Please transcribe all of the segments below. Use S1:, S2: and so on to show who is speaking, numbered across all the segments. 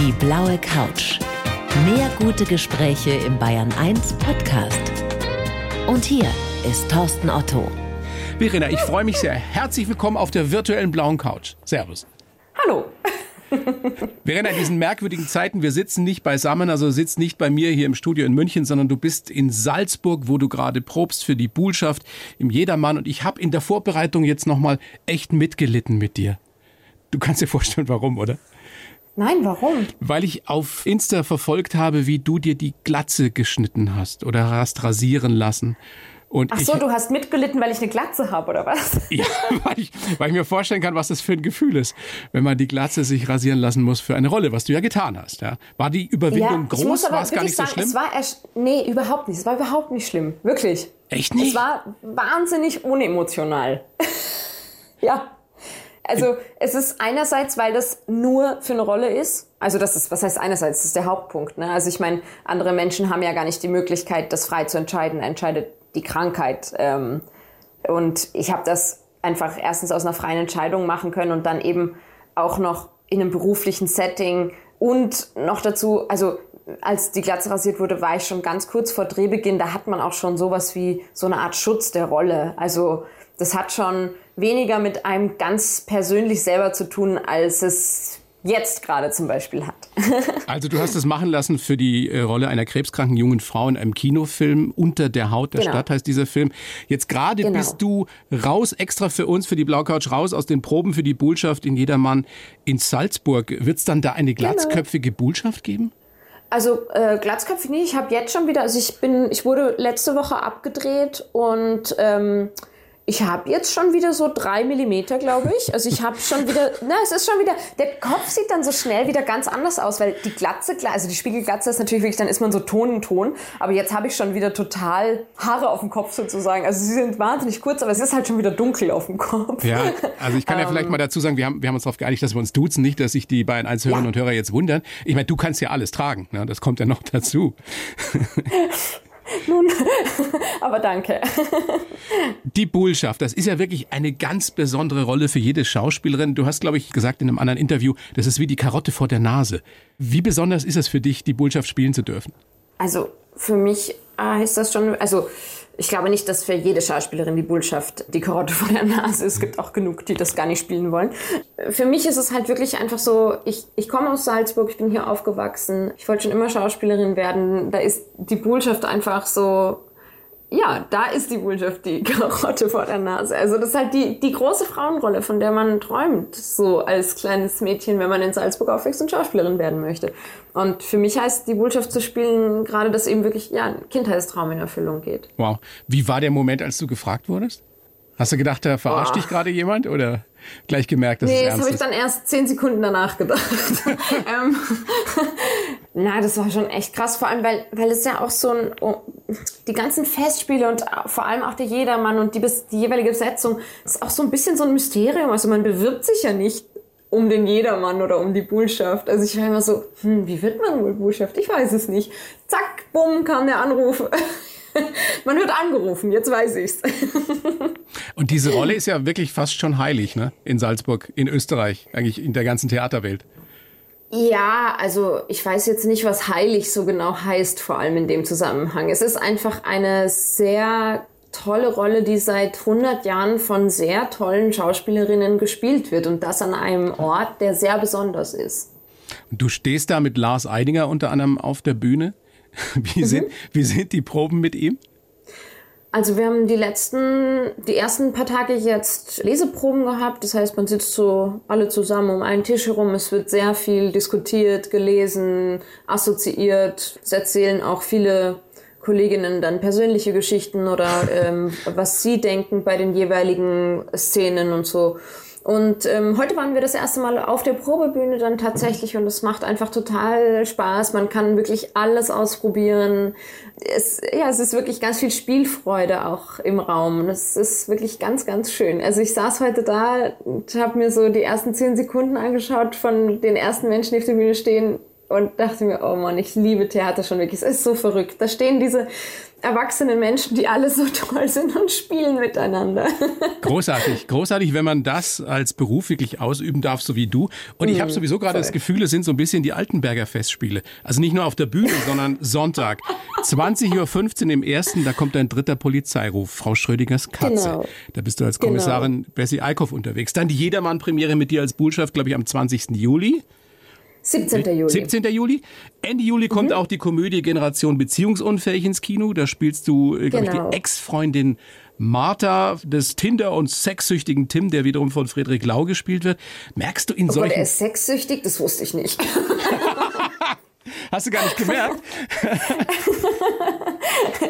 S1: Die blaue Couch. Mehr gute Gespräche im Bayern 1 Podcast. Und hier ist Thorsten Otto.
S2: Verena, ich freue mich sehr. Herzlich willkommen auf der virtuellen blauen Couch. Servus.
S3: Hallo.
S2: Verena, in diesen merkwürdigen Zeiten, wir sitzen nicht beisammen, also sitzt nicht bei mir hier im Studio in München, sondern du bist in Salzburg, wo du gerade probst für die Buhlschaft im Jedermann. Und ich habe in der Vorbereitung jetzt nochmal echt mitgelitten mit dir. Du kannst dir vorstellen, warum, oder?
S3: Nein, warum?
S2: Weil ich auf Insta verfolgt habe, wie du dir die Glatze geschnitten hast oder hast rasieren lassen.
S3: Und Ach so, ich, du hast mitgelitten, weil ich eine Glatze habe, oder was?
S2: Ja, weil ich, weil ich mir vorstellen kann, was das für ein Gefühl ist, wenn man die Glatze sich rasieren lassen muss für eine Rolle, was du ja getan hast. Ja. War die Überwindung ja, groß? War es gar nicht sagen, so schlimm?
S3: Es war erst, nee, überhaupt nicht. Es war überhaupt nicht schlimm. Wirklich.
S2: Echt nicht?
S3: Es war wahnsinnig unemotional. ja. Also es ist einerseits, weil das nur für eine Rolle ist. Also das ist, was heißt einerseits, das ist der Hauptpunkt. Ne? Also ich meine, andere Menschen haben ja gar nicht die Möglichkeit, das frei zu entscheiden. Entscheidet die Krankheit. Ähm, und ich habe das einfach erstens aus einer freien Entscheidung machen können und dann eben auch noch in einem beruflichen Setting und noch dazu, also als die Glatze rasiert wurde, war ich schon ganz kurz vor Drehbeginn. Da hat man auch schon sowas wie so eine Art Schutz der Rolle. Also das hat schon weniger mit einem ganz persönlich selber zu tun, als es jetzt gerade zum Beispiel hat.
S2: also du hast es machen lassen für die äh, Rolle einer krebskranken jungen Frau in einem Kinofilm. Unter der Haut der genau. Stadt heißt dieser Film. Jetzt gerade genau. bist du raus, extra für uns, für die Blaukouch, raus aus den Proben für die Bullschaft in Jedermann in Salzburg. Wird es dann da eine genau. glatzköpfige Bullschaft geben?
S3: Also äh, glatzköpfig nicht. Ich habe jetzt schon wieder, also ich bin, ich wurde letzte Woche abgedreht und ähm, ich habe jetzt schon wieder so drei Millimeter, glaube ich. Also ich habe schon wieder, na, es ist schon wieder, der Kopf sieht dann so schnell wieder ganz anders aus, weil die Glatze, also die Spiegelglatze ist natürlich wirklich, dann ist man so Ton in Ton. Aber jetzt habe ich schon wieder total Haare auf dem Kopf sozusagen. Also sie sind wahnsinnig kurz, aber es ist halt schon wieder dunkel auf dem Kopf.
S2: Ja, also ich kann ja vielleicht ähm. mal dazu sagen, wir haben, wir haben uns darauf geeinigt, dass wir uns duzen, nicht, dass sich die beiden Einzelhörerinnen ja. und Hörer jetzt wundern. Ich meine, du kannst ja alles tragen, ne? das kommt ja noch dazu.
S3: Nun, aber danke.
S2: Die Bullschaft, das ist ja wirklich eine ganz besondere Rolle für jede Schauspielerin. Du hast, glaube ich, gesagt in einem anderen Interview, das ist wie die Karotte vor der Nase. Wie besonders ist es für dich, die Bullschaft spielen zu dürfen?
S3: Also für mich heißt das schon, also ich glaube nicht, dass für jede Schauspielerin die Bullschaft die Karotte vor der Nase ist. Es gibt auch genug, die das gar nicht spielen wollen. Für mich ist es halt wirklich einfach so, ich, ich komme aus Salzburg, ich bin hier aufgewachsen, ich wollte schon immer Schauspielerin werden. Da ist die Bullschaft einfach so ja, da ist die Botschaft die Karotte vor der Nase. Also das ist halt die, die große Frauenrolle, von der man träumt, so als kleines Mädchen, wenn man in Salzburg aufwächst und Schauspielerin werden möchte. Und für mich heißt die Botschaft zu spielen gerade, dass eben wirklich ja, ein Kindheitstraum in Erfüllung geht.
S2: Wow. Wie war der Moment, als du gefragt wurdest? Hast du gedacht, da verarscht Boah. dich gerade jemand oder gleich gemerkt, dass
S3: nee,
S2: es
S3: ernst
S2: ist?
S3: Nee, das habe ich dann erst zehn Sekunden danach gedacht. ähm, na, das war schon echt krass, vor allem, weil, weil es ja auch so ein, oh, die ganzen Festspiele und vor allem auch der Jedermann und die, die jeweilige Besetzung, ist auch so ein bisschen so ein Mysterium. Also man bewirbt sich ja nicht um den Jedermann oder um die Bullschaft. Also ich war immer so, hm, wie wird man wohl Bullschaft? Ich weiß es nicht. Zack, bumm, kam der Anruf. Man wird angerufen, jetzt weiß ich's.
S2: Und diese Rolle ist ja wirklich fast schon heilig, ne? In Salzburg, in Österreich, eigentlich in der ganzen Theaterwelt.
S3: Ja, also ich weiß jetzt nicht, was heilig so genau heißt, vor allem in dem Zusammenhang. Es ist einfach eine sehr tolle Rolle, die seit 100 Jahren von sehr tollen Schauspielerinnen gespielt wird und das an einem Ort, der sehr besonders ist.
S2: Du stehst da mit Lars Eidinger unter anderem auf der Bühne. Wie, mhm. sind, wie sind die Proben mit ihm?
S3: Also wir haben die letzten, die ersten paar Tage jetzt Leseproben gehabt. Das heißt, man sitzt so alle zusammen um einen Tisch herum. Es wird sehr viel diskutiert, gelesen, assoziiert. Es erzählen auch viele Kolleginnen dann persönliche Geschichten oder ähm, was sie denken bei den jeweiligen Szenen und so. Und ähm, heute waren wir das erste Mal auf der Probebühne dann tatsächlich und es macht einfach total Spaß. Man kann wirklich alles ausprobieren. Es, ja, es ist wirklich ganz viel Spielfreude auch im Raum. Es ist wirklich ganz, ganz schön. Also ich saß heute da und habe mir so die ersten zehn Sekunden angeschaut von den ersten Menschen, die auf der Bühne stehen und dachte mir, oh Mann, ich liebe Theater schon wirklich. Es ist so verrückt. Da stehen diese erwachsene Menschen, die alle so toll sind und spielen miteinander.
S2: Großartig, großartig, wenn man das als Beruf wirklich ausüben darf, so wie du. Und ich habe mhm, sowieso gerade das Gefühl, es sind so ein bisschen die Altenberger Festspiele. Also nicht nur auf der Bühne, sondern Sonntag. 20.15 Uhr im ersten, da kommt ein dritter Polizeiruf, Frau Schrödingers Katze. Genau. Da bist du als Kommissarin genau. Bessie Eickhoff unterwegs. Dann die Jedermann-Premiere mit dir als Botschaft, glaube ich, am 20. Juli.
S3: 17. Juli.
S2: 17. Juli. Ende Juli mhm. kommt auch die Komödie Generation Beziehungsunfähig ins Kino. Da spielst du, äh, genau. ich, die Ex-Freundin Martha des Tinder- und sexsüchtigen Tim, der wiederum von Friedrich Lau gespielt wird. Merkst du in oh solchen... Gott,
S3: er ist sexsüchtig? Das wusste ich nicht.
S2: Hast du gar nicht gemerkt?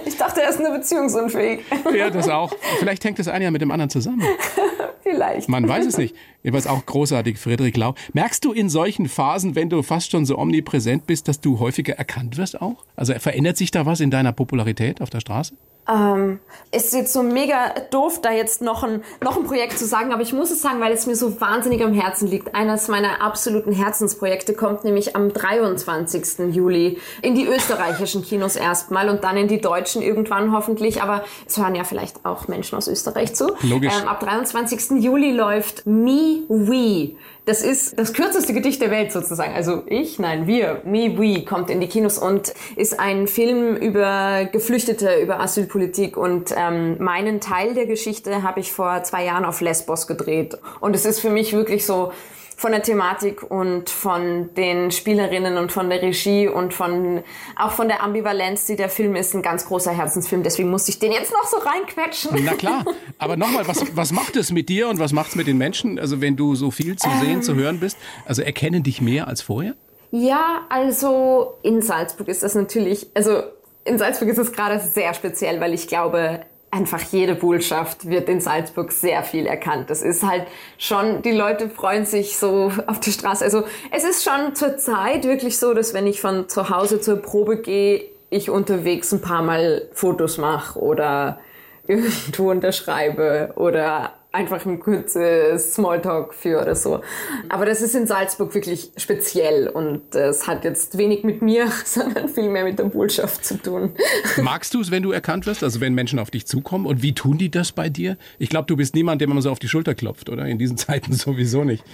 S3: ich dachte, er ist nur beziehungsunfähig.
S2: ja, das auch. Vielleicht hängt das eine ja mit dem anderen zusammen.
S3: Vielleicht.
S2: Man weiß es nicht. Jeweils auch großartig, Friedrich Lau. Merkst du in solchen Phasen, wenn du fast schon so omnipräsent bist, dass du häufiger erkannt wirst auch? Also verändert sich da was in deiner Popularität auf der Straße?
S3: Ähm, ist jetzt so mega doof, da jetzt noch ein, noch ein Projekt zu sagen, aber ich muss es sagen, weil es mir so wahnsinnig am Herzen liegt. Eines meiner absoluten Herzensprojekte kommt nämlich am 23. Juli in die österreichischen Kinos erstmal und dann in die deutschen irgendwann hoffentlich, aber es hören ja vielleicht auch Menschen aus Österreich zu.
S2: Logisch.
S3: Ähm, ab 23. Juli läuft Me We das ist das kürzeste Gedicht der Welt sozusagen. Also ich, nein, wir, Me, We kommt in die Kinos und ist ein Film über Geflüchtete, über Asylpolitik und ähm, meinen Teil der Geschichte habe ich vor zwei Jahren auf Lesbos gedreht. Und es ist für mich wirklich so, von der Thematik und von den Spielerinnen und von der Regie und von auch von der Ambivalenz, die der Film ist, ein ganz großer Herzensfilm. Deswegen musste ich den jetzt noch so reinquetschen.
S2: Na klar, aber nochmal, was, was macht es mit dir und was macht es mit den Menschen? Also wenn du so viel zu sehen, ähm, zu hören bist, also erkennen dich mehr als vorher?
S3: Ja, also in Salzburg ist das natürlich, also in Salzburg ist es gerade sehr speziell, weil ich glaube, einfach jede Botschaft wird in Salzburg sehr viel erkannt. Das ist halt schon, die Leute freuen sich so auf die Straße. Also es ist schon zur Zeit wirklich so, dass wenn ich von zu Hause zur Probe gehe, ich unterwegs ein paar Mal Fotos mache oder irgendwo unterschreibe oder einfach ein kurzes Smalltalk für oder so. Aber das ist in Salzburg wirklich speziell und es hat jetzt wenig mit mir, sondern viel mehr mit der Botschaft zu tun.
S2: Magst du es, wenn du erkannt wirst, also wenn Menschen auf dich zukommen und wie tun die das bei dir? Ich glaube, du bist niemand, dem man so auf die Schulter klopft, oder? In diesen Zeiten sowieso nicht.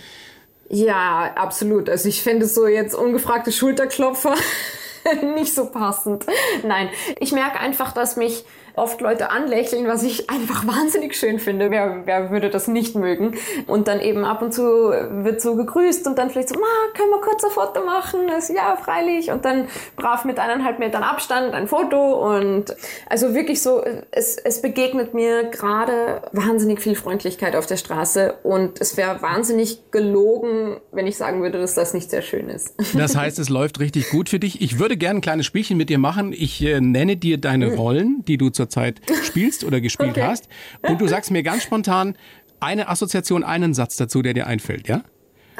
S3: Ja, absolut. Also ich finde so jetzt ungefragte Schulterklopfer nicht so passend. Nein, ich merke einfach, dass mich oft Leute anlächeln, was ich einfach wahnsinnig schön finde. Wer, wer würde das nicht mögen? Und dann eben ab und zu wird so gegrüßt und dann vielleicht so, Ma, können wir kurz ein Foto machen? Das, ja, freilich. Und dann brav mit eineinhalb Metern Abstand ein Foto und also wirklich so, es, es begegnet mir gerade wahnsinnig viel Freundlichkeit auf der Straße und es wäre wahnsinnig gelogen, wenn ich sagen würde, dass das nicht sehr schön ist.
S2: Das heißt, es läuft richtig gut für dich. Ich würde gerne ein kleines Spielchen mit dir machen. Ich äh, nenne dir deine mhm. Rollen, die du zur Zeit spielst oder gespielt okay. hast. Und du sagst mir ganz spontan eine Assoziation, einen Satz dazu, der dir einfällt, ja?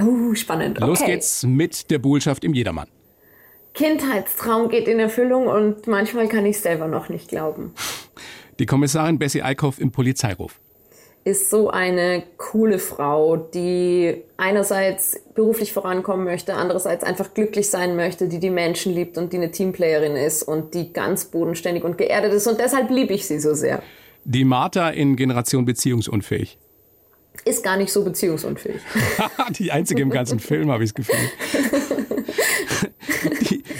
S3: Oh, spannend.
S2: Los okay. geht's mit der Bullschaft im Jedermann.
S3: Kindheitstraum geht in Erfüllung und manchmal kann ich selber noch nicht glauben.
S2: Die Kommissarin Bessie Eickhoff im Polizeiruf
S3: ist so eine coole Frau, die einerseits beruflich vorankommen möchte, andererseits einfach glücklich sein möchte, die die Menschen liebt und die eine Teamplayerin ist und die ganz bodenständig und geerdet ist. Und deshalb liebe ich sie so sehr.
S2: Die Martha in Generation Beziehungsunfähig.
S3: Ist gar nicht so beziehungsunfähig.
S2: die einzige im ganzen Film, habe ich das Gefühl.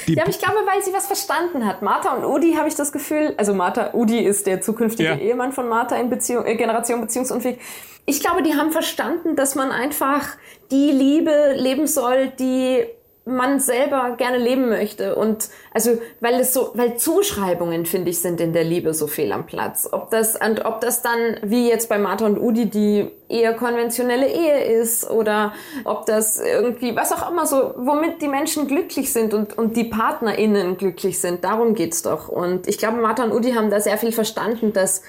S3: Die ja, aber ich glaube, weil sie was verstanden hat. Martha und Udi habe ich das Gefühl, also Martha, Udi ist der zukünftige ja. Ehemann von Martha in Beziehung, äh, Generation Beziehungsunfähig. Ich glaube, die haben verstanden, dass man einfach die Liebe leben soll, die man selber gerne leben möchte. Und also weil es so weil Zuschreibungen finde ich sind in der Liebe so fehl am Platz. Ob das und ob das dann wie jetzt bei Martha und Udi die eher konventionelle Ehe ist oder ob das irgendwie was auch immer so womit die Menschen glücklich sind und und die Partnerinnen glücklich sind darum geht's doch. Und ich glaube Martha und Udi haben da sehr viel verstanden dass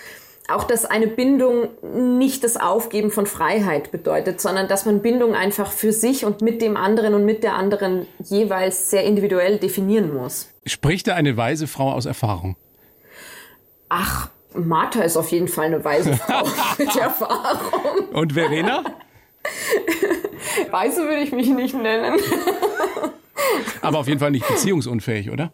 S3: auch, dass eine Bindung nicht das Aufgeben von Freiheit bedeutet, sondern dass man Bindung einfach für sich und mit dem anderen und mit der anderen jeweils sehr individuell definieren muss.
S2: Spricht da eine weise Frau aus Erfahrung?
S3: Ach, Martha ist auf jeden Fall eine weise Frau mit Erfahrung.
S2: Und Verena?
S3: Weise würde ich mich nicht nennen.
S2: Aber auf jeden Fall nicht beziehungsunfähig, oder?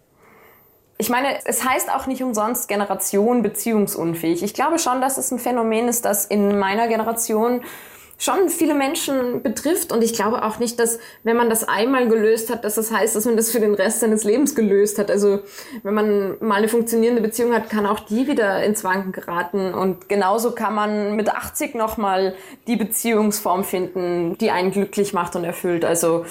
S3: Ich meine, es heißt auch nicht umsonst Generation beziehungsunfähig. Ich glaube schon, dass es ein Phänomen ist, das in meiner Generation schon viele Menschen betrifft. Und ich glaube auch nicht, dass, wenn man das einmal gelöst hat, dass das heißt, dass man das für den Rest seines Lebens gelöst hat. Also, wenn man mal eine funktionierende Beziehung hat, kann auch die wieder ins Wanken geraten. Und genauso kann man mit 80 nochmal die Beziehungsform finden, die einen glücklich macht und erfüllt. Also,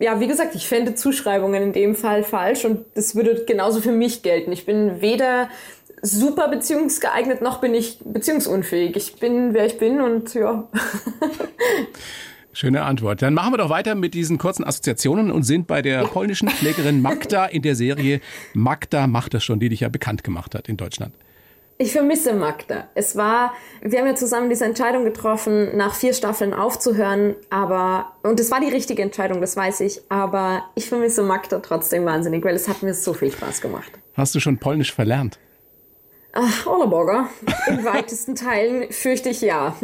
S3: ja, wie gesagt, ich fände Zuschreibungen in dem Fall falsch und das würde genauso für mich gelten. Ich bin weder super beziehungsgeeignet, noch bin ich beziehungsunfähig. Ich bin, wer ich bin und ja.
S2: Schöne Antwort. Dann machen wir doch weiter mit diesen kurzen Assoziationen und sind bei der polnischen Pflegerin Magda in der Serie Magda macht das schon, die dich ja bekannt gemacht hat in Deutschland.
S3: Ich vermisse Magda. Es war, wir haben ja zusammen diese Entscheidung getroffen, nach vier Staffeln aufzuhören, aber, und es war die richtige Entscheidung, das weiß ich, aber ich vermisse Magda trotzdem wahnsinnig, weil es hat mir so viel Spaß gemacht.
S2: Hast du schon Polnisch verlernt?
S3: Ach, Orleborger. In weitesten Teilen fürchte ich ja.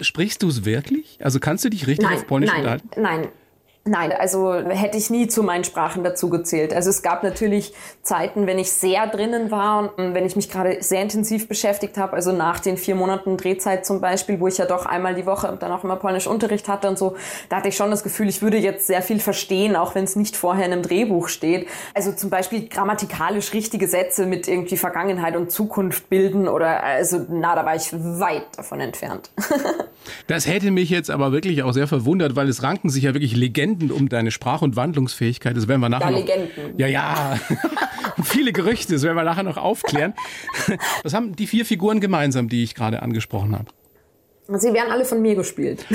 S2: Sprichst du es wirklich? Also kannst du dich richtig
S3: nein,
S2: auf Polnisch
S3: nein,
S2: unterhalten?
S3: Nein, Nein, also hätte ich nie zu meinen Sprachen dazu gezählt. Also es gab natürlich Zeiten, wenn ich sehr drinnen war und wenn ich mich gerade sehr intensiv beschäftigt habe, also nach den vier Monaten Drehzeit zum Beispiel, wo ich ja doch einmal die Woche dann auch immer polnisch Unterricht hatte und so, da hatte ich schon das Gefühl, ich würde jetzt sehr viel verstehen, auch wenn es nicht vorher in einem Drehbuch steht. Also zum Beispiel grammatikalisch richtige Sätze mit irgendwie Vergangenheit und Zukunft bilden oder also na, da war ich weit davon entfernt.
S2: das hätte mich jetzt aber wirklich auch sehr verwundert, weil es ranken sich ja wirklich Legenden Legenden um deine Sprach- und Wandlungsfähigkeit. Das werden wir nachher
S3: ja,
S2: noch.
S3: Legenden.
S2: Ja, ja. viele Gerüchte, das werden wir nachher noch aufklären. Was haben die vier Figuren gemeinsam, die ich gerade angesprochen habe?
S3: Sie werden alle von mir gespielt.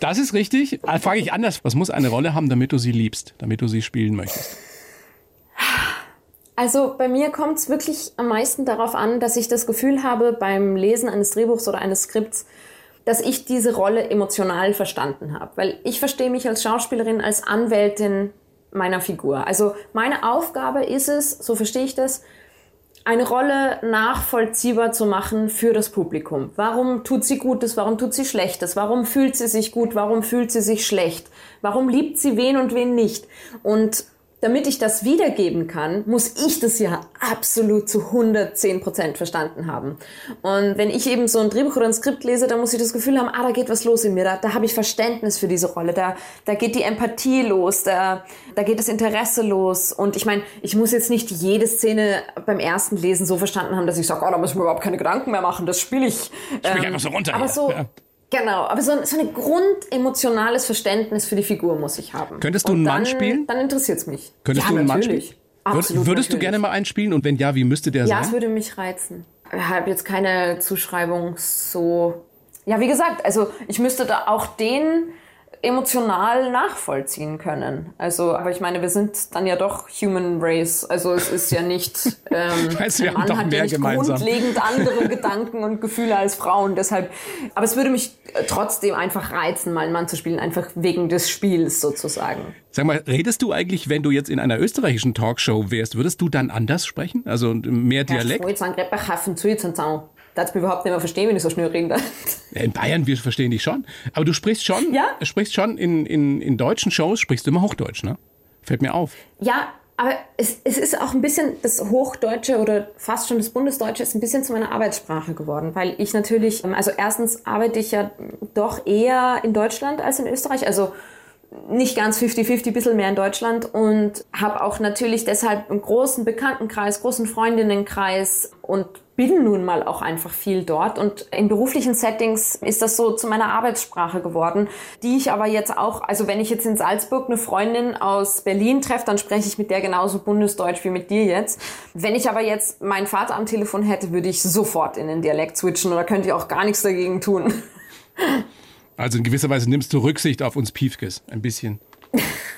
S2: Das ist richtig. Also frage ich anders. Was muss eine Rolle haben, damit du sie liebst, damit du sie spielen möchtest?
S3: Also bei mir kommt es wirklich am meisten darauf an, dass ich das Gefühl habe, beim Lesen eines Drehbuchs oder eines Skripts, dass ich diese Rolle emotional verstanden habe. Weil ich verstehe mich als Schauspielerin als Anwältin meiner Figur. Also meine Aufgabe ist es, so verstehe ich das, eine Rolle nachvollziehbar zu machen für das Publikum. Warum tut sie Gutes, warum tut sie Schlechtes, warum fühlt sie sich gut, warum fühlt sie sich schlecht, warum liebt sie wen und wen nicht. Und damit ich das wiedergeben kann, muss ich das ja absolut zu 110 Prozent verstanden haben. Und wenn ich eben so ein Drehbuch oder ein Skript lese, dann muss ich das Gefühl haben, ah, da geht was los in mir, da, da habe ich Verständnis für diese Rolle, da, da geht die Empathie los, da, da geht das Interesse los. Und ich meine, ich muss jetzt nicht jede Szene beim ersten Lesen so verstanden haben, dass ich sage, oh, da muss ich mir überhaupt keine Gedanken mehr machen, das spiele ich.
S2: Ähm, spiel einfach so runter.
S3: Aber so, ja. Genau, aber so, so ein grundemotionales Verständnis für die Figur muss ich haben.
S2: Könntest du einen
S3: dann,
S2: Mann spielen?
S3: Dann interessiert es mich.
S2: Könntest ja, du einen natürlich. Mann spielen? Absolut, Würdest natürlich. du gerne mal einspielen und wenn ja, wie müsste der
S3: ja,
S2: sein?
S3: Ja, es würde mich reizen. Ich habe jetzt keine Zuschreibung so. Ja, wie gesagt, also ich müsste da auch den emotional nachvollziehen können. Also, aber ich meine, wir sind dann ja doch Human Race. Also es ist ja nicht, ähm,
S2: weißt, wir
S3: Mann hat ja nicht
S2: gemeinsam.
S3: grundlegend andere Gedanken und Gefühle als Frauen. Deshalb, aber es würde mich trotzdem einfach reizen, mal einen Mann zu spielen, einfach wegen des Spiels sozusagen.
S2: Sag mal, redest du eigentlich, wenn du jetzt in einer österreichischen Talkshow wärst, würdest du dann anders sprechen? Also mehr Dialekt?
S3: Ja, darfst mich überhaupt nicht mehr verstehen, wenn ich so schnell reden darf.
S2: In Bayern, wir verstehen dich schon. Aber du sprichst schon,
S3: ja?
S2: sprichst schon in, in, in deutschen Shows, sprichst du immer Hochdeutsch, ne? Fällt mir auf.
S3: Ja, aber es, es ist auch ein bisschen, das Hochdeutsche oder fast schon das Bundesdeutsche ist ein bisschen zu meiner Arbeitssprache geworden, weil ich natürlich, also erstens arbeite ich ja doch eher in Deutschland als in Österreich, also nicht ganz 50-50, bisschen mehr in Deutschland und habe auch natürlich deshalb einen großen Bekanntenkreis, großen Freundinnenkreis und bin nun mal auch einfach viel dort und in beruflichen Settings ist das so zu meiner Arbeitssprache geworden, die ich aber jetzt auch, also wenn ich jetzt in Salzburg eine Freundin aus Berlin treffe, dann spreche ich mit der genauso bundesdeutsch wie mit dir jetzt. Wenn ich aber jetzt meinen Vater am Telefon hätte, würde ich sofort in den Dialekt switchen oder könnte ich auch gar nichts dagegen tun.
S2: Also in gewisser Weise nimmst du Rücksicht auf uns Piefkes, ein bisschen.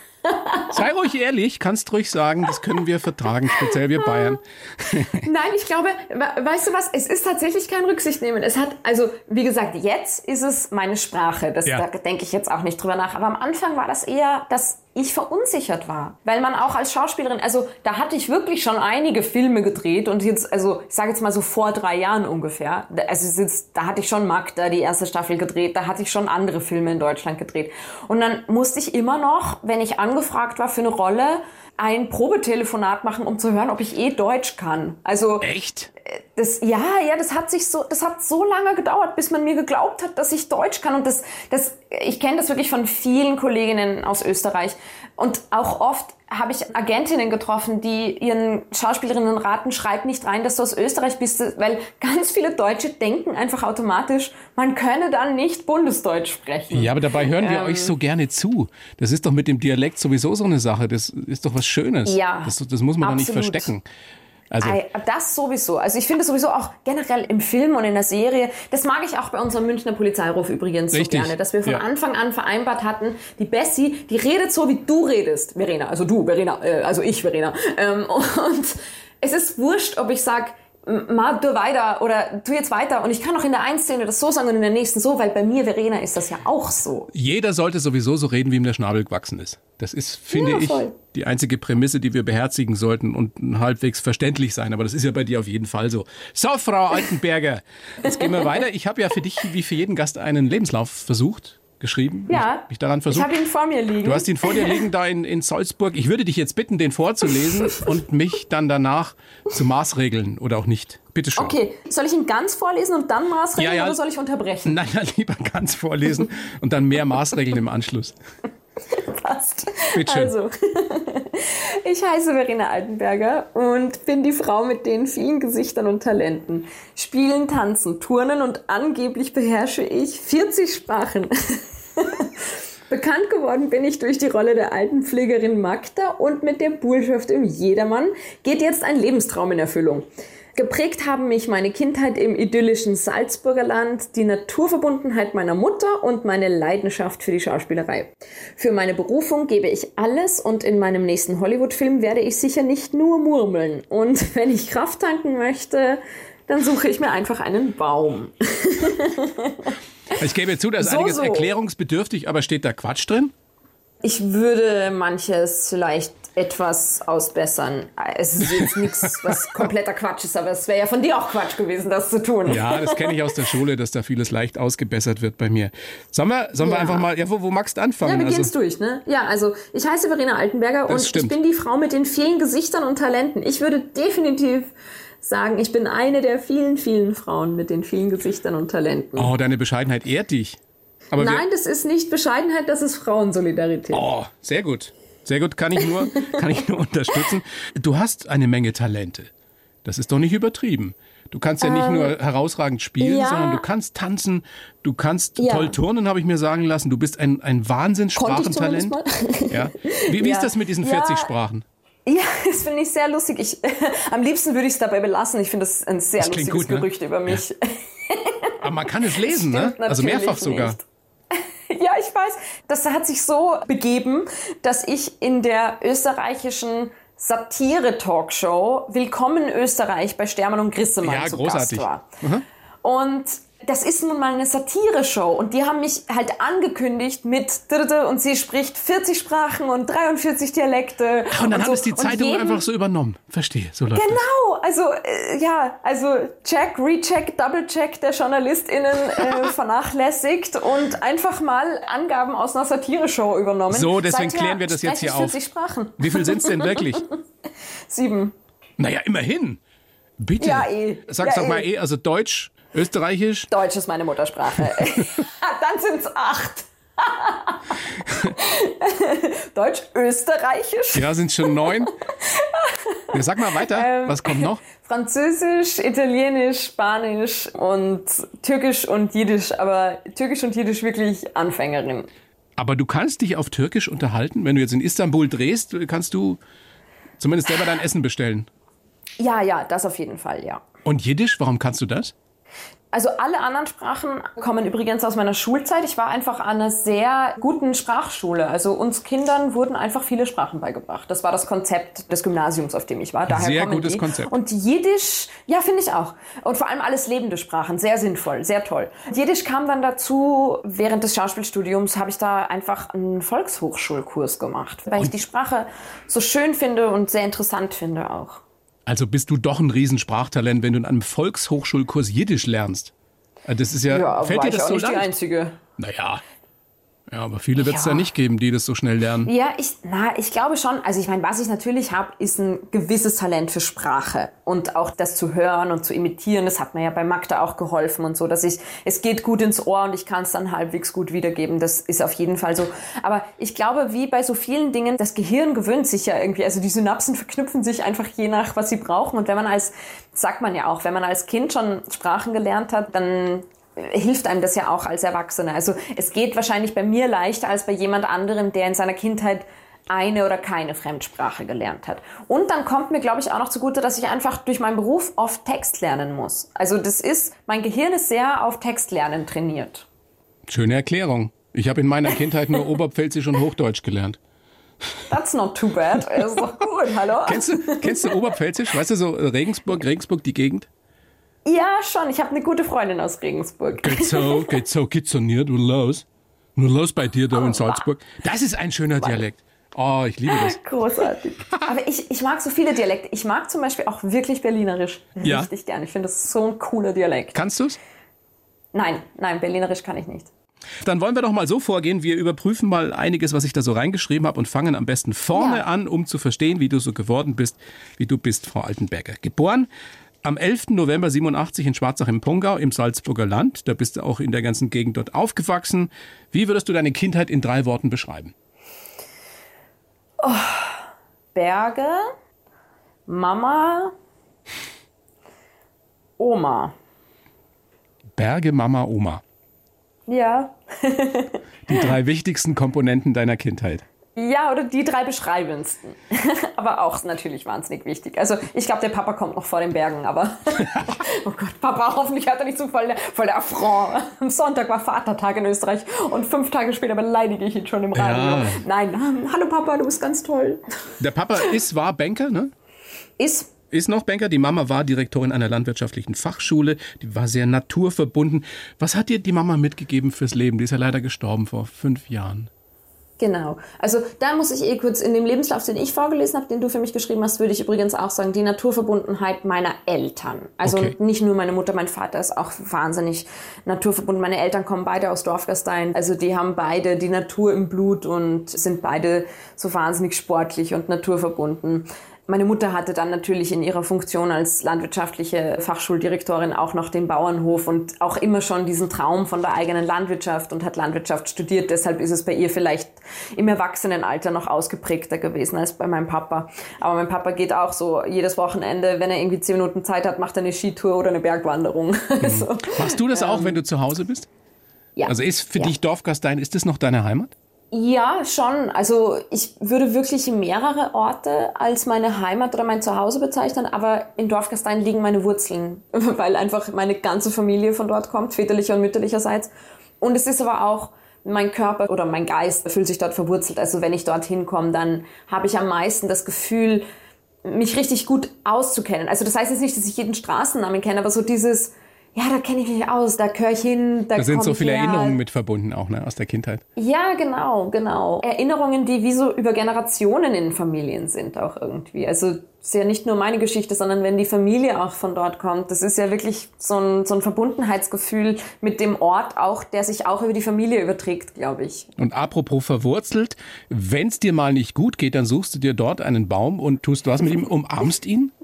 S2: Sei ruhig ehrlich, kannst ruhig sagen, das können wir vertragen, speziell wir Bayern.
S3: Nein, ich glaube, weißt du was, es ist tatsächlich kein Rücksicht nehmen. Es hat, also wie gesagt, jetzt ist es meine Sprache. Das, ja. Da denke ich jetzt auch nicht drüber nach. Aber am Anfang war das eher, dass ich verunsichert war, weil man auch als Schauspielerin, also da hatte ich wirklich schon einige Filme gedreht und jetzt, also ich sage jetzt mal so vor drei Jahren ungefähr, also jetzt, da hatte ich schon Magda die erste Staffel gedreht, da hatte ich schon andere Filme in Deutschland gedreht und dann musste ich immer noch, wenn ich angefragt war für eine Rolle, ein Probetelefonat machen, um zu hören, ob ich eh Deutsch kann. Also
S2: echt?
S3: Das, ja, ja, das hat sich so, das hat so lange gedauert, bis man mir geglaubt hat, dass ich Deutsch kann. Und das, das, ich kenne das wirklich von vielen Kolleginnen aus Österreich. Und auch oft habe ich Agentinnen getroffen, die ihren Schauspielerinnen raten, schreib nicht rein, dass du aus Österreich bist, weil ganz viele Deutsche denken einfach automatisch, man könne dann nicht Bundesdeutsch sprechen.
S2: Ja, aber dabei hören wir ähm, euch so gerne zu. Das ist doch mit dem Dialekt sowieso so eine Sache. Das ist doch was Schönes. Ja. Das, das muss man doch nicht verstecken.
S3: Also das sowieso. Also ich finde sowieso auch generell im Film und in der Serie, das mag ich auch bei unserem Münchner Polizeiruf übrigens Richtig. so gerne, dass wir von ja. Anfang an vereinbart hatten, die Bessie, die redet so, wie du redest, Verena. Also du, Verena, äh, also ich, Verena. Ähm, und es ist wurscht, ob ich sag mach du weiter oder tu jetzt weiter und ich kann auch in der einen Szene das so sagen und in der nächsten so, weil bei mir, Verena, ist das ja auch so.
S2: Jeder sollte sowieso so reden, wie ihm der Schnabel gewachsen ist. Das ist, finde ja, ich, die einzige Prämisse, die wir beherzigen sollten und halbwegs verständlich sein. Aber das ist ja bei dir auf jeden Fall so. So, Frau Altenberger, jetzt gehen wir weiter. Ich habe ja für dich, wie für jeden Gast, einen Lebenslauf versucht geschrieben?
S3: Ja. Mich, mich daran versucht. Ich habe ihn vor mir liegen.
S2: Du hast ihn vor dir liegen da in, in Salzburg. Ich würde dich jetzt bitten, den vorzulesen und mich dann danach zu maßregeln oder auch nicht. Bitte schön.
S3: Okay, soll ich ihn ganz vorlesen und dann maßregeln ja, ja. oder soll ich unterbrechen?
S2: Nein, nein, lieber ganz vorlesen und dann mehr maßregeln im Anschluss.
S3: Passt. Bitte schön. Also, ich heiße Verena Altenberger und bin die Frau mit den vielen Gesichtern und Talenten. Spielen, tanzen, turnen und angeblich beherrsche ich 40 Sprachen. Bekannt geworden bin ich durch die Rolle der Altenpflegerin Magda und mit der Bullschaft im Jedermann geht jetzt ein Lebenstraum in Erfüllung. Geprägt haben mich meine Kindheit im idyllischen Salzburger Land, die Naturverbundenheit meiner Mutter und meine Leidenschaft für die Schauspielerei. Für meine Berufung gebe ich alles und in meinem nächsten Hollywood-Film werde ich sicher nicht nur murmeln. Und wenn ich Kraft tanken möchte, dann suche ich mir einfach einen Baum.
S2: Ich gebe zu, da ist so, einiges so. erklärungsbedürftig, aber steht da Quatsch drin?
S3: Ich würde manches vielleicht etwas ausbessern. Es ist jetzt nichts, was kompletter Quatsch ist, aber es wäre ja von dir auch Quatsch gewesen, das zu tun.
S2: Ja, das kenne ich aus der Schule, dass da vieles leicht ausgebessert wird bei mir. Sollen wir, sollen ja. wir einfach mal, ja, wo, wo magst du anfangen?
S3: Ja, wir also, gehen's durch, ne? Ja, also ich heiße Verena Altenberger und stimmt. ich bin die Frau mit den vielen Gesichtern und Talenten. Ich würde definitiv sagen, ich bin eine der vielen, vielen Frauen mit den vielen Gesichtern und Talenten.
S2: Oh, deine Bescheidenheit ehrt dich.
S3: Aber Nein, das ist nicht Bescheidenheit, das ist Frauensolidarität.
S2: Oh, sehr gut. Sehr gut, kann ich nur, kann ich nur unterstützen. Du hast eine Menge Talente. Das ist doch nicht übertrieben. Du kannst ja nicht ähm, nur herausragend spielen, ja. sondern du kannst tanzen, du kannst ja. toll turnen, habe ich mir sagen lassen. Du bist ein, ein Wahnsinnssprachentalent. Ja. Wie, wie ja. ist das mit diesen 40 Sprachen?
S3: Ja, das finde ich sehr lustig. Ich, am liebsten würde ich es dabei belassen. Ich finde das ein sehr das lustiges gut, ne? Gerücht über mich.
S2: Aber man kann es lesen, ne? Also mehrfach sogar. Nicht.
S3: Ja, ich weiß. Das hat sich so begeben, dass ich in der österreichischen Satire-Talkshow Willkommen Österreich bei Stermann und Grissemann ja, zu großartig. Gast war. Mhm. Und das ist nun mal eine Satire-Show und die haben mich halt angekündigt mit und sie spricht 40 Sprachen und 43 Dialekte.
S2: Ach, und dann und hat es die Zeitung einfach so übernommen. Verstehe, so läuft
S3: Genau, das. also äh, ja, also Check, Recheck, Double-Check der JournalistInnen äh, vernachlässigt und einfach mal Angaben aus einer Satire-Show übernommen.
S2: So, deswegen Seither klären wir das jetzt hier 40
S3: auf. Sprachen.
S2: Wie viel sind es denn wirklich?
S3: Sieben.
S2: Naja, immerhin. Bitte. Ja, eh. Sag, ja, eh. mal eh, also Deutsch, Österreichisch?
S3: Deutsch ist meine Muttersprache. Dann sind es acht. Deutsch, Österreichisch.
S2: Ja, sind schon neun. Ja, sag mal weiter, ähm, was kommt noch?
S3: Französisch, Italienisch, Spanisch und Türkisch und Jiddisch, aber Türkisch und Jiddisch wirklich Anfängerin.
S2: Aber du kannst dich auf Türkisch unterhalten? Wenn du jetzt in Istanbul drehst, kannst du zumindest selber dein Essen bestellen?
S3: Ja, ja, das auf jeden Fall, ja.
S2: Und Jiddisch, warum kannst du das?
S3: Also alle anderen Sprachen kommen übrigens aus meiner Schulzeit. Ich war einfach an einer sehr guten Sprachschule. Also uns Kindern wurden einfach viele Sprachen beigebracht. Das war das Konzept des Gymnasiums, auf dem ich war.
S2: Daher sehr gutes die. Konzept.
S3: Und Jiddisch, ja, finde ich auch. Und vor allem alles lebende Sprachen, sehr sinnvoll, sehr toll. Jiddisch kam dann dazu, während des Schauspielstudiums habe ich da einfach einen Volkshochschulkurs gemacht, weil und? ich die Sprache so schön finde und sehr interessant finde auch.
S2: Also bist du doch ein Riesensprachtalent, wenn du in einem Volkshochschulkurs Jiddisch lernst. Äh, das ist ja,
S3: ja
S2: fällt dir das so
S3: nicht
S2: leicht?
S3: die Einzige.
S2: Naja, ja, aber viele wird es ja. nicht geben, die das so schnell lernen.
S3: Ja, ich, na, ich glaube schon. Also ich meine, was ich natürlich habe, ist ein gewisses Talent für Sprache und auch das zu hören und zu imitieren. Das hat mir ja bei Magda auch geholfen und so, dass ich, es geht gut ins Ohr und ich kann es dann halbwegs gut wiedergeben. Das ist auf jeden Fall so. Aber ich glaube, wie bei so vielen Dingen, das Gehirn gewöhnt sich ja irgendwie. Also die Synapsen verknüpfen sich einfach je nach, was sie brauchen. Und wenn man als, sagt man ja auch, wenn man als Kind schon Sprachen gelernt hat, dann hilft einem das ja auch als Erwachsener. Also es geht wahrscheinlich bei mir leichter als bei jemand anderem, der in seiner Kindheit eine oder keine Fremdsprache gelernt hat. Und dann kommt mir, glaube ich, auch noch zugute, dass ich einfach durch meinen Beruf oft Text lernen muss. Also das ist, mein Gehirn ist sehr auf Textlernen trainiert.
S2: Schöne Erklärung. Ich habe in meiner Kindheit nur Oberpfälzisch und Hochdeutsch gelernt.
S3: That's not too bad. ist doch gut, hallo?
S2: Kennst du, kennst du Oberpfälzisch? Weißt du so Regensburg, Regensburg, die Gegend?
S3: Ja, schon. Ich habe eine gute Freundin aus Regensburg.
S2: Geht so, geht so, geht so nicht, nur los. Nur los bei dir da oh, in Salzburg. Das ist ein schöner Dialekt. Oh, ich liebe das.
S3: Großartig. Aber ich, ich mag so viele Dialekte. Ich mag zum Beispiel auch wirklich Berlinerisch
S2: ja.
S3: richtig gern. Ich finde das so ein cooler Dialekt.
S2: Kannst du's?
S3: Nein, nein, Berlinerisch kann ich nicht.
S2: Dann wollen wir doch mal so vorgehen. Wir überprüfen mal einiges, was ich da so reingeschrieben habe und fangen am besten vorne ja. an, um zu verstehen, wie du so geworden bist, wie du bist, Frau Altenberger. Geboren am 11. November 87 in Schwarzach im Pongau im Salzburger Land. Da bist du auch in der ganzen Gegend dort aufgewachsen. Wie würdest du deine Kindheit in drei Worten beschreiben?
S3: Oh, Berge, Mama, Oma.
S2: Berge, Mama, Oma.
S3: Ja.
S2: Die drei wichtigsten Komponenten deiner Kindheit.
S3: Ja, oder die drei beschreibendsten. aber auch natürlich wahnsinnig wichtig. Also ich glaube, der Papa kommt noch vor den Bergen, aber oh Gott, Papa, hoffentlich hat er nicht so voll der, voll der Affront. Am Sonntag war Vatertag in Österreich und fünf Tage später beleidige ich ihn schon im Radio. Ja. Nein, ähm, hallo Papa, du bist ganz toll.
S2: Der Papa ist, war Banker, ne?
S3: Ist.
S2: Ist noch Banker. Die Mama war Direktorin einer landwirtschaftlichen Fachschule. Die war sehr naturverbunden. Was hat dir die Mama mitgegeben fürs Leben? Die ist ja leider gestorben vor fünf Jahren.
S3: Genau. Also da muss ich eh kurz in dem Lebenslauf, den ich vorgelesen habe, den du für mich geschrieben hast, würde ich übrigens auch sagen, die Naturverbundenheit meiner Eltern. Also okay. nicht nur meine Mutter, mein Vater ist auch wahnsinnig naturverbunden. Meine Eltern kommen beide aus Dorfgastein. Also die haben beide die Natur im Blut und sind beide so wahnsinnig sportlich und naturverbunden. Meine Mutter hatte dann natürlich in ihrer Funktion als landwirtschaftliche Fachschuldirektorin auch noch den Bauernhof und auch immer schon diesen Traum von der eigenen Landwirtschaft und hat Landwirtschaft studiert. Deshalb ist es bei ihr vielleicht im Erwachsenenalter noch ausgeprägter gewesen als bei meinem Papa. Aber mein Papa geht auch so jedes Wochenende, wenn er irgendwie zehn Minuten Zeit hat, macht er eine Skitour oder eine Bergwanderung.
S2: Mhm. so. Machst du das auch, ähm, wenn du zu Hause bist?
S3: Ja.
S2: Also ist für
S3: ja.
S2: dich Dorfgastein, ist das noch deine Heimat?
S3: Ja, schon. Also ich würde wirklich mehrere Orte als meine Heimat oder mein Zuhause bezeichnen, aber in Dorfgastein liegen meine Wurzeln, weil einfach meine ganze Familie von dort kommt, väterlicher und mütterlicherseits. Und es ist aber auch mein Körper oder mein Geist fühlt sich dort verwurzelt. Also wenn ich dorthin komme, dann habe ich am meisten das Gefühl, mich richtig gut auszukennen. Also das heißt jetzt nicht, dass ich jeden Straßennamen kenne, aber so dieses ja, da kenne ich mich aus, da gehöre ich hin. Da,
S2: da sind so viele her. Erinnerungen mit verbunden auch, ne, aus der Kindheit.
S3: Ja, genau, genau. Erinnerungen, die wie so über Generationen in Familien sind auch irgendwie. Also ist ja nicht nur meine Geschichte, sondern wenn die Familie auch von dort kommt, das ist ja wirklich so ein, so ein Verbundenheitsgefühl mit dem Ort auch, der sich auch über die Familie überträgt, glaube ich.
S2: Und apropos verwurzelt, wenn es dir mal nicht gut geht, dann suchst du dir dort einen Baum und tust was mit ihm, umarmst ihn?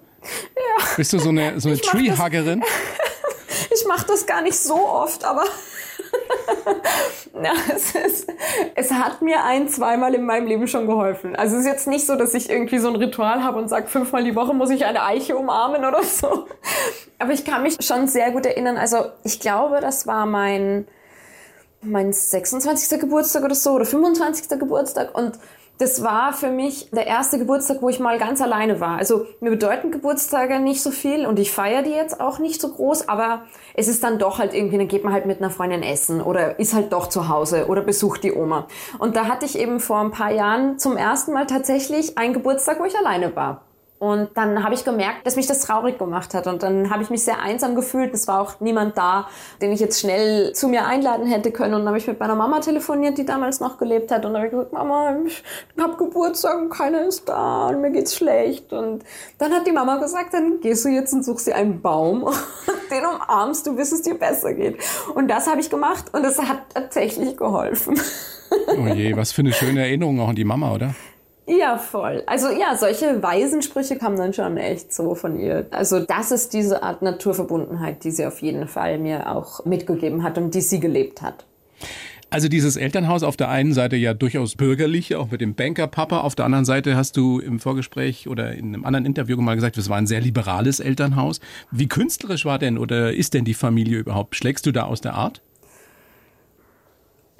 S3: Ja.
S2: Bist du so eine, so eine Treehuggerin?
S3: Ich mache das gar nicht so oft, aber ja, es, ist, es hat mir ein, zweimal in meinem Leben schon geholfen. Also es ist jetzt nicht so, dass ich irgendwie so ein Ritual habe und sage, fünfmal die Woche muss ich eine Eiche umarmen oder so. Aber ich kann mich schon sehr gut erinnern. Also ich glaube, das war mein, mein 26. Geburtstag oder so oder 25. Geburtstag und das war für mich der erste Geburtstag, wo ich mal ganz alleine war. Also mir bedeuten Geburtstage nicht so viel und ich feiere die jetzt auch nicht so groß, aber es ist dann doch halt irgendwie, dann geht man halt mit einer Freundin essen oder ist halt doch zu Hause oder besucht die Oma. Und da hatte ich eben vor ein paar Jahren zum ersten Mal tatsächlich einen Geburtstag, wo ich alleine war. Und dann habe ich gemerkt, dass mich das traurig gemacht hat. Und dann habe ich mich sehr einsam gefühlt. Es war auch niemand da, den ich jetzt schnell zu mir einladen hätte können. Und dann habe ich mit meiner Mama telefoniert, die damals noch gelebt hat. Und dann habe ich gesagt, Mama, ich habe Geburtstag und keiner ist da und mir geht's schlecht. Und dann hat die Mama gesagt, dann gehst du jetzt und suchst dir einen Baum den umarmst du, bis es dir besser geht. Und das habe ich gemacht und es hat tatsächlich geholfen.
S2: Oh je, was für eine schöne Erinnerung auch an die Mama, oder?
S3: Ja, voll. Also ja, solche Weisensprüche kamen dann schon echt so von ihr. Also das ist diese Art Naturverbundenheit, die sie auf jeden Fall mir auch mitgegeben hat und die sie gelebt hat.
S2: Also dieses Elternhaus auf der einen Seite ja durchaus bürgerlich, auch mit dem Banker-Papa. Auf der anderen Seite hast du im Vorgespräch oder in einem anderen Interview mal gesagt, es war ein sehr liberales Elternhaus. Wie künstlerisch war denn oder ist denn die Familie überhaupt? Schlägst du da aus der Art?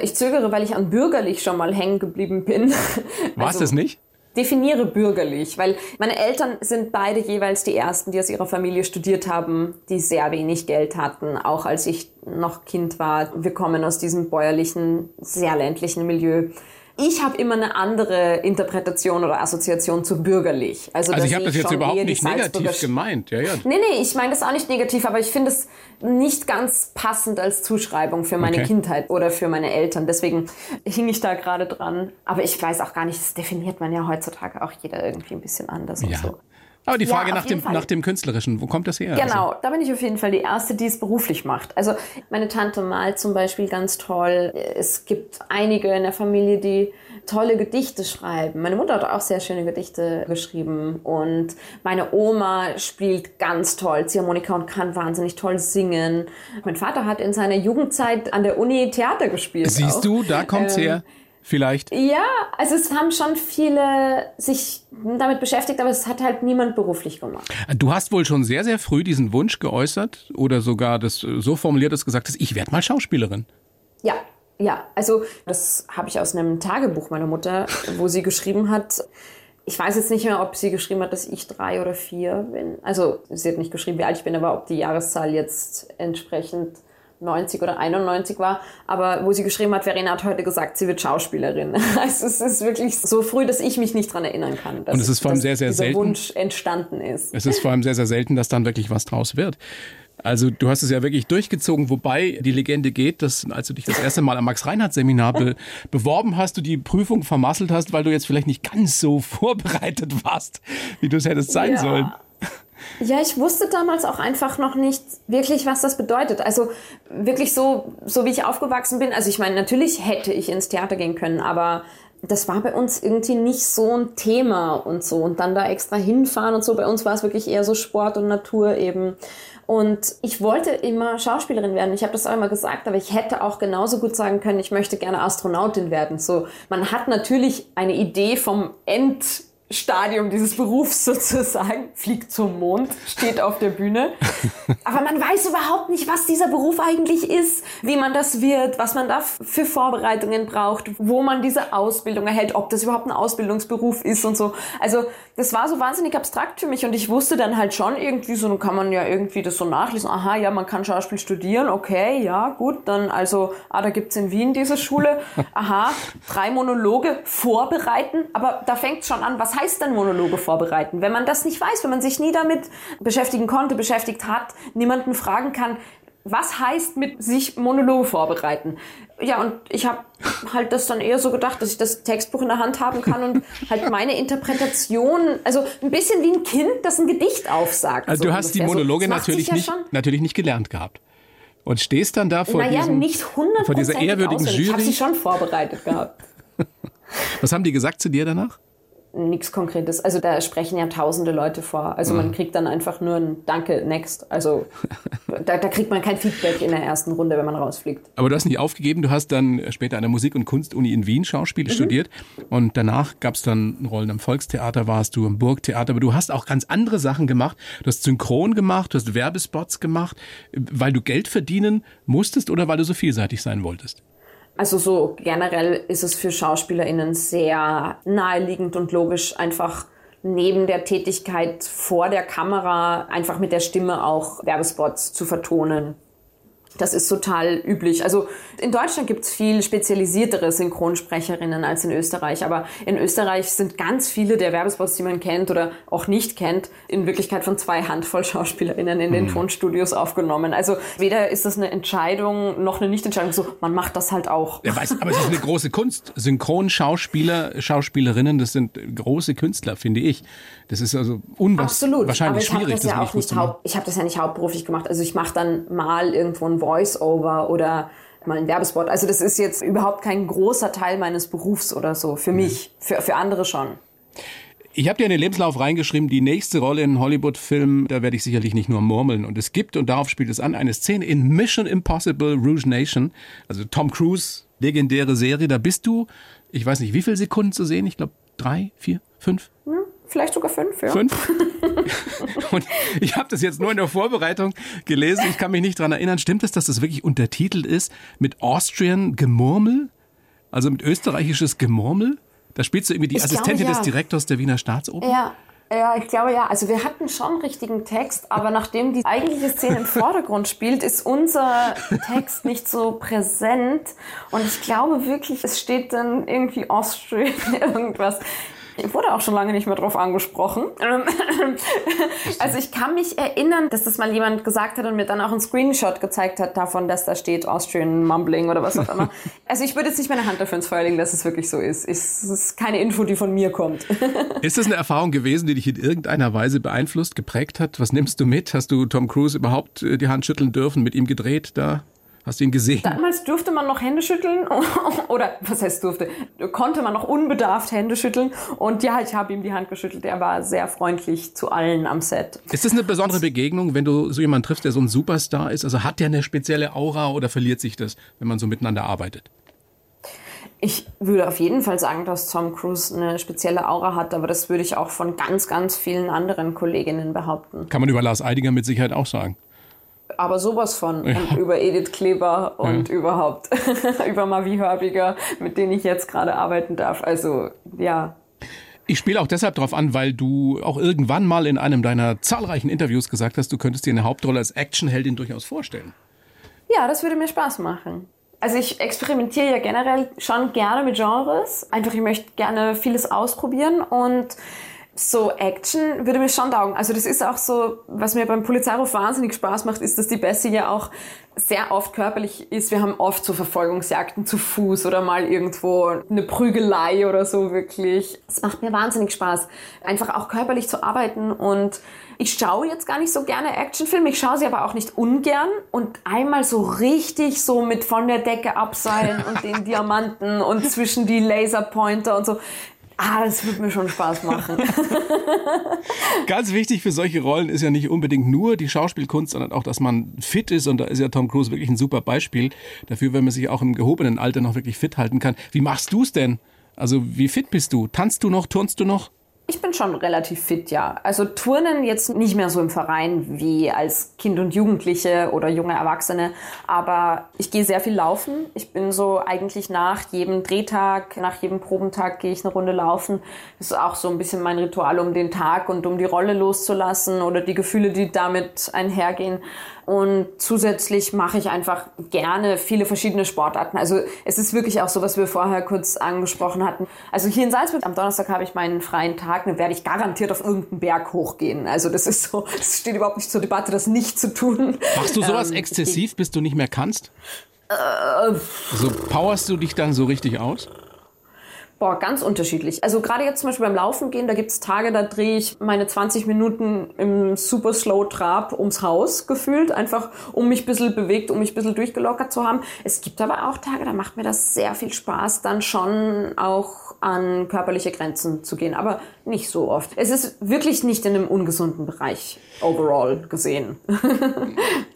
S3: Ich zögere, weil ich an bürgerlich schon mal hängen geblieben bin.
S2: War es also, das nicht?
S3: Definiere bürgerlich, weil meine Eltern sind beide jeweils die ersten, die aus ihrer Familie studiert haben, die sehr wenig Geld hatten, auch als ich noch Kind war. Wir kommen aus diesem bäuerlichen, sehr ländlichen Milieu ich habe immer eine andere Interpretation oder Assoziation zu bürgerlich.
S2: Also, also ich habe das jetzt überhaupt nicht negativ gemeint. Ja, ja.
S3: Nee, nee, ich meine das auch nicht negativ, aber ich finde es nicht ganz passend als Zuschreibung für meine okay. Kindheit oder für meine Eltern. Deswegen hing ich da gerade dran. Aber ich weiß auch gar nicht, das definiert man ja heutzutage auch jeder irgendwie ein bisschen anders ja. und so.
S2: Aber die Frage ja, nach, dem, nach dem Künstlerischen, wo kommt das her?
S3: Genau, also? da bin ich auf jeden Fall die Erste, die es beruflich macht. Also meine Tante malt zum Beispiel ganz toll. Es gibt einige in der Familie, die tolle Gedichte schreiben. Meine Mutter hat auch sehr schöne Gedichte geschrieben und meine Oma spielt ganz toll Ziehharmonika und kann wahnsinnig toll singen. Mein Vater hat in seiner Jugendzeit an der Uni Theater gespielt.
S2: Siehst auch. du, da kommt's ähm, her vielleicht?
S3: Ja, also es haben schon viele sich damit beschäftigt, aber es hat halt niemand beruflich gemacht.
S2: Du hast wohl schon sehr, sehr früh diesen Wunsch geäußert oder sogar das so formuliert, dass gesagt hast, ich werde mal Schauspielerin.
S3: Ja, ja, also das habe ich aus einem Tagebuch meiner Mutter, wo sie geschrieben hat, ich weiß jetzt nicht mehr, ob sie geschrieben hat, dass ich drei oder vier bin. Also sie hat nicht geschrieben, wie alt ich bin, aber ob die Jahreszahl jetzt entsprechend 90 oder 91 war, aber wo sie geschrieben hat, Verena hat heute gesagt, sie wird Schauspielerin. Also es ist wirklich so früh, dass ich mich nicht dran erinnern kann.
S2: Dass, Und es ist vor allem sehr, sehr selten.
S3: Wunsch entstanden ist.
S2: Es ist vor allem sehr, sehr selten, dass dann wirklich was draus wird. Also du hast es ja wirklich durchgezogen, wobei die Legende geht, dass als du dich das erste Mal am Max-Reinhardt-Seminar be beworben hast, du die Prüfung vermasselt hast, weil du jetzt vielleicht nicht ganz so vorbereitet warst, wie du es hättest sein ja. sollen.
S3: Ja, ich wusste damals auch einfach noch nicht wirklich, was das bedeutet. Also wirklich so, so wie ich aufgewachsen bin. Also ich meine, natürlich hätte ich ins Theater gehen können, aber das war bei uns irgendwie nicht so ein Thema und so. Und dann da extra hinfahren und so. Bei uns war es wirklich eher so Sport und Natur eben. Und ich wollte immer Schauspielerin werden. Ich habe das auch immer gesagt, aber ich hätte auch genauso gut sagen können, ich möchte gerne Astronautin werden. So, man hat natürlich eine Idee vom End Stadium dieses Berufs sozusagen, fliegt zum Mond, steht auf der Bühne. Aber man weiß überhaupt nicht, was dieser Beruf eigentlich ist, wie man das wird, was man da für Vorbereitungen braucht, wo man diese Ausbildung erhält, ob das überhaupt ein Ausbildungsberuf ist und so. Also das war so wahnsinnig abstrakt für mich und ich wusste dann halt schon irgendwie so, kann man ja irgendwie das so nachlesen. Aha, ja, man kann Schauspiel studieren, okay, ja, gut, dann also, ah, da gibt's in Wien diese Schule. Aha, drei Monologe vorbereiten, aber da fängt's schon an, was heißt denn Monologe vorbereiten? Wenn man das nicht weiß, wenn man sich nie damit beschäftigen konnte, beschäftigt hat, niemanden fragen kann, was heißt mit sich Monologe vorbereiten? Ja, und ich habe halt das dann eher so gedacht, dass ich das Textbuch in der Hand haben kann und halt meine Interpretation, also ein bisschen wie ein Kind, das ein Gedicht aufsagt.
S2: Also so du hast ungefähr. die Monologe so, natürlich, ja nicht, natürlich nicht gelernt gehabt. Und stehst dann da vor,
S3: naja,
S2: diesem,
S3: nicht
S2: vor dieser ehrwürdigen Jury. Ich
S3: habe sie schon vorbereitet gehabt.
S2: Was haben die gesagt zu dir danach?
S3: Nichts Konkretes. Also da sprechen ja tausende Leute vor. Also man mhm. kriegt dann einfach nur ein Danke, next. Also da, da, kriegt man kein Feedback in der ersten Runde, wenn man rausfliegt.
S2: Aber du hast nicht aufgegeben. Du hast dann später an der Musik- und Kunstuni in Wien Schauspiel mhm. studiert. Und danach gab es dann Rollen am Volkstheater, warst du im Burgtheater. Aber du hast auch ganz andere Sachen gemacht. Du hast Synchron gemacht, du hast Werbespots gemacht, weil du Geld verdienen musstest oder weil du so vielseitig sein wolltest?
S3: Also so generell ist es für SchauspielerInnen sehr naheliegend und logisch, einfach neben der Tätigkeit vor der Kamera einfach mit der Stimme auch Werbespots zu vertonen. Das ist total üblich. Also in Deutschland gibt es viel spezialisiertere Synchronsprecherinnen als in Österreich. Aber in Österreich sind ganz viele der Werbespots, die man kennt oder auch nicht kennt, in Wirklichkeit von zwei Handvoll SchauspielerInnen in den mhm. Tonstudios aufgenommen. Also weder ist das eine Entscheidung noch eine Nichtentscheidung. So, man macht das halt auch.
S2: Ja, weiß, aber es ist eine große Kunst. Synchronschauspieler, Schauspielerinnen, das sind große Künstler, finde ich. Das ist also unwahrscheinlich
S3: aber
S2: ich schwierig.
S3: Das ja auch nicht haupt, ich habe das ja nicht hauptberuflich gemacht. Also ich mache dann mal irgendwo ein Voice-Over oder mal ein Werbespot. Also das ist jetzt überhaupt kein großer Teil meines Berufs oder so. Für mich, für, für andere schon.
S2: Ich habe dir in den Lebenslauf reingeschrieben, die nächste Rolle in Hollywood-Film, da werde ich sicherlich nicht nur murmeln. Und es gibt, und darauf spielt es an, eine Szene in Mission Impossible Rouge Nation. Also Tom Cruise, legendäre Serie. Da bist du, ich weiß nicht, wie viele Sekunden zu sehen? Ich glaube drei, vier, fünf?
S3: Hm, vielleicht sogar fünf, ja.
S2: Fünf? Und ich habe das jetzt nur in der Vorbereitung gelesen. Ich kann mich nicht dran erinnern. Stimmt es, dass das wirklich untertitelt ist mit Austrian Gemurmel? Also mit österreichisches Gemurmel? Da spielst du irgendwie die ich Assistentin glaube, ja. des Direktors der Wiener Staatsoper?
S3: Ja. Ja, ich glaube ja. Also wir hatten schon richtigen Text, aber nachdem die eigentliche Szene im Vordergrund spielt, ist unser Text nicht so präsent. Und ich glaube wirklich, es steht dann irgendwie Austrian irgendwas. Ich wurde auch schon lange nicht mehr drauf angesprochen. Ähm, also ich kann mich erinnern, dass das mal jemand gesagt hat und mir dann auch einen Screenshot gezeigt hat davon, dass da steht Austrian Mumbling oder was auch immer. Also ich würde jetzt nicht meine Hand dafür ins Feuer legen, dass es wirklich so ist. Es ist keine Info, die von mir kommt.
S2: Ist das eine Erfahrung gewesen, die dich in irgendeiner Weise beeinflusst, geprägt hat? Was nimmst du mit? Hast du Tom Cruise überhaupt äh, die Hand schütteln dürfen, mit ihm gedreht da? Hast du ihn gesehen?
S3: Damals durfte man noch Hände schütteln oder was heißt durfte? Konnte man noch unbedarft Hände schütteln und ja, ich habe ihm die Hand geschüttelt. Er war sehr freundlich zu allen am Set.
S2: Ist das eine besondere Begegnung, wenn du so jemanden triffst, der so ein Superstar ist? Also hat der eine spezielle Aura oder verliert sich das, wenn man so miteinander arbeitet?
S3: Ich würde auf jeden Fall sagen, dass Tom Cruise eine spezielle Aura hat, aber das würde ich auch von ganz, ganz vielen anderen Kolleginnen behaupten.
S2: Kann man über Lars Eidinger mit Sicherheit auch sagen
S3: aber sowas von. Ja. Und über Edith Kleber und ja. überhaupt über Mavi Hörbiger, mit denen ich jetzt gerade arbeiten darf. Also, ja.
S2: Ich spiele auch deshalb darauf an, weil du auch irgendwann mal in einem deiner zahlreichen Interviews gesagt hast, du könntest dir eine Hauptrolle als Actionheldin durchaus vorstellen.
S3: Ja, das würde mir Spaß machen. Also ich experimentiere ja generell schon gerne mit Genres. Einfach, ich möchte gerne vieles ausprobieren und so Action würde mir schon taugen. Also das ist auch so, was mir beim Polizeiruf wahnsinnig Spaß macht, ist, dass die Bessie ja auch sehr oft körperlich ist. Wir haben oft so Verfolgungsjagden zu Fuß oder mal irgendwo eine Prügelei oder so wirklich. Es macht mir wahnsinnig Spaß, einfach auch körperlich zu arbeiten und ich schaue jetzt gar nicht so gerne Actionfilme, ich schaue sie aber auch nicht ungern und einmal so richtig so mit von der Decke abseilen und den Diamanten und zwischen die Laserpointer und so. Ah, das wird mir schon Spaß machen.
S2: Ganz wichtig für solche Rollen ist ja nicht unbedingt nur die Schauspielkunst, sondern auch, dass man fit ist. Und da ist ja Tom Cruise wirklich ein super Beispiel dafür, wenn man sich auch im gehobenen Alter noch wirklich fit halten kann. Wie machst du es denn? Also wie fit bist du? Tanzt du noch? Turnst du noch?
S3: Ich bin schon relativ fit, ja. Also Turnen jetzt nicht mehr so im Verein wie als Kind und Jugendliche oder junge Erwachsene, aber ich gehe sehr viel laufen. Ich bin so eigentlich nach jedem Drehtag, nach jedem Probentag gehe ich eine Runde laufen. Das ist auch so ein bisschen mein Ritual, um den Tag und um die Rolle loszulassen oder die Gefühle, die damit einhergehen. Und zusätzlich mache ich einfach gerne viele verschiedene Sportarten. Also es ist wirklich auch so, was wir vorher kurz angesprochen hatten. Also hier in Salzburg am Donnerstag habe ich meinen freien Tag, dann werde ich garantiert auf irgendeinen Berg hochgehen. Also das ist so, es steht überhaupt nicht zur Debatte, das nicht zu tun.
S2: Machst du sowas ähm, exzessiv, bis du nicht mehr kannst? Äh, also powerst du dich dann so richtig aus?
S3: Boah, ganz unterschiedlich. Also gerade jetzt zum Beispiel beim Laufen gehen, da gibt's Tage, da drehe ich meine 20 Minuten im super slow Trab ums Haus gefühlt, einfach um mich ein bisschen bewegt, um mich ein bisschen durchgelockert zu haben. Es gibt aber auch Tage, da macht mir das sehr viel Spaß, dann schon auch an körperliche Grenzen zu gehen, aber nicht so oft. Es ist wirklich nicht in einem ungesunden Bereich overall gesehen.